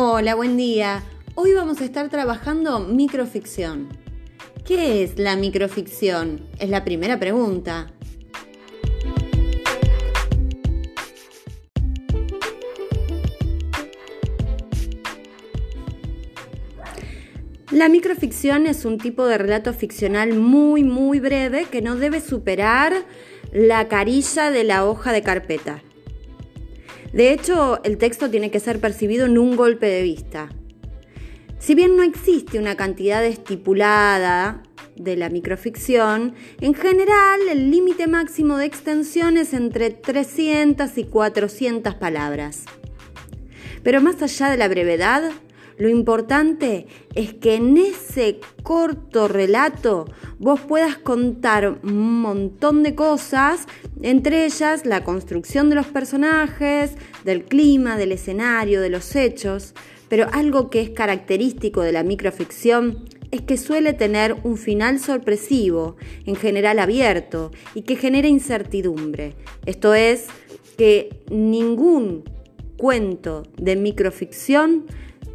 Hola, buen día. Hoy vamos a estar trabajando microficción. ¿Qué es la microficción? Es la primera pregunta. La microficción es un tipo de relato ficcional muy, muy breve que no debe superar la carilla de la hoja de carpeta. De hecho, el texto tiene que ser percibido en un golpe de vista. Si bien no existe una cantidad estipulada de la microficción, en general el límite máximo de extensión es entre 300 y 400 palabras. Pero más allá de la brevedad, lo importante es que en ese corto relato vos puedas contar un montón de cosas, entre ellas la construcción de los personajes, del clima, del escenario, de los hechos, pero algo que es característico de la microficción es que suele tener un final sorpresivo, en general abierto, y que genera incertidumbre. Esto es, que ningún cuento de microficción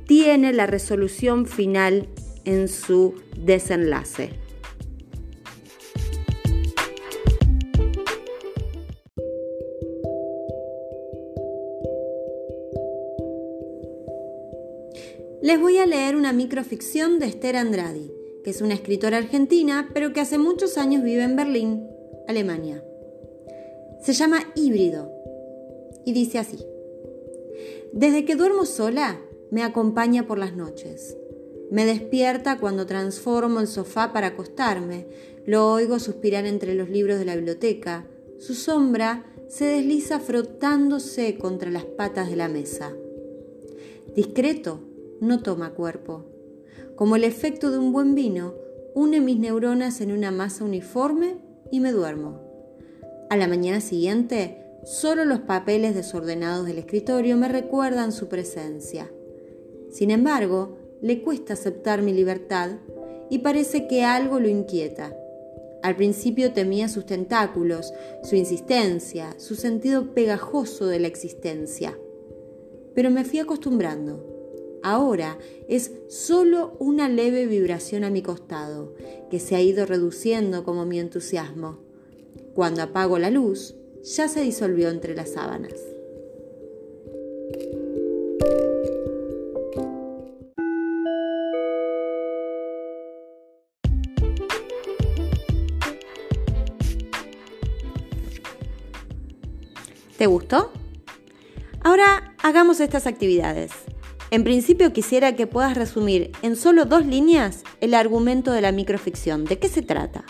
tiene la resolución final en su desenlace. Les voy a leer una microficción de Esther Andrade, que es una escritora argentina, pero que hace muchos años vive en Berlín, Alemania. Se llama Híbrido y dice así. Desde que duermo sola, me acompaña por las noches. Me despierta cuando transformo el sofá para acostarme. Lo oigo suspirar entre los libros de la biblioteca. Su sombra se desliza frotándose contra las patas de la mesa. Discreto, no toma cuerpo. Como el efecto de un buen vino, une mis neuronas en una masa uniforme y me duermo. A la mañana siguiente, solo los papeles desordenados del escritorio me recuerdan su presencia. Sin embargo, le cuesta aceptar mi libertad y parece que algo lo inquieta. Al principio temía sus tentáculos, su insistencia, su sentido pegajoso de la existencia. Pero me fui acostumbrando. Ahora es solo una leve vibración a mi costado, que se ha ido reduciendo como mi entusiasmo. Cuando apago la luz, ya se disolvió entre las sábanas. ¿Te gustó? Ahora hagamos estas actividades. En principio quisiera que puedas resumir en solo dos líneas el argumento de la microficción. ¿De qué se trata?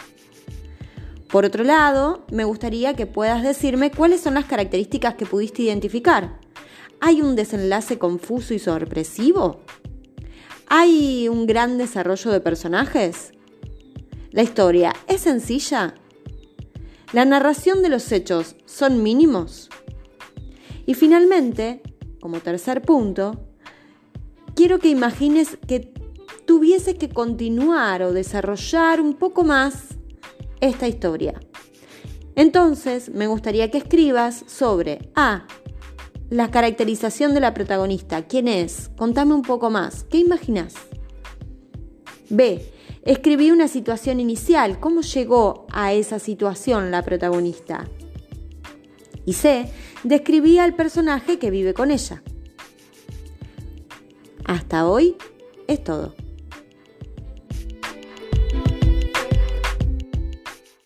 Por otro lado, me gustaría que puedas decirme cuáles son las características que pudiste identificar. ¿Hay un desenlace confuso y sorpresivo? ¿Hay un gran desarrollo de personajes? ¿La historia es sencilla? ¿La narración de los hechos son mínimos? Y finalmente, como tercer punto, quiero que imagines que tuvieses que continuar o desarrollar un poco más esta historia. Entonces, me gustaría que escribas sobre A. La caracterización de la protagonista. ¿Quién es? Contame un poco más. ¿Qué imaginas? B. Escribí una situación inicial, cómo llegó a esa situación la protagonista. Y C, describí al personaje que vive con ella. Hasta hoy es todo.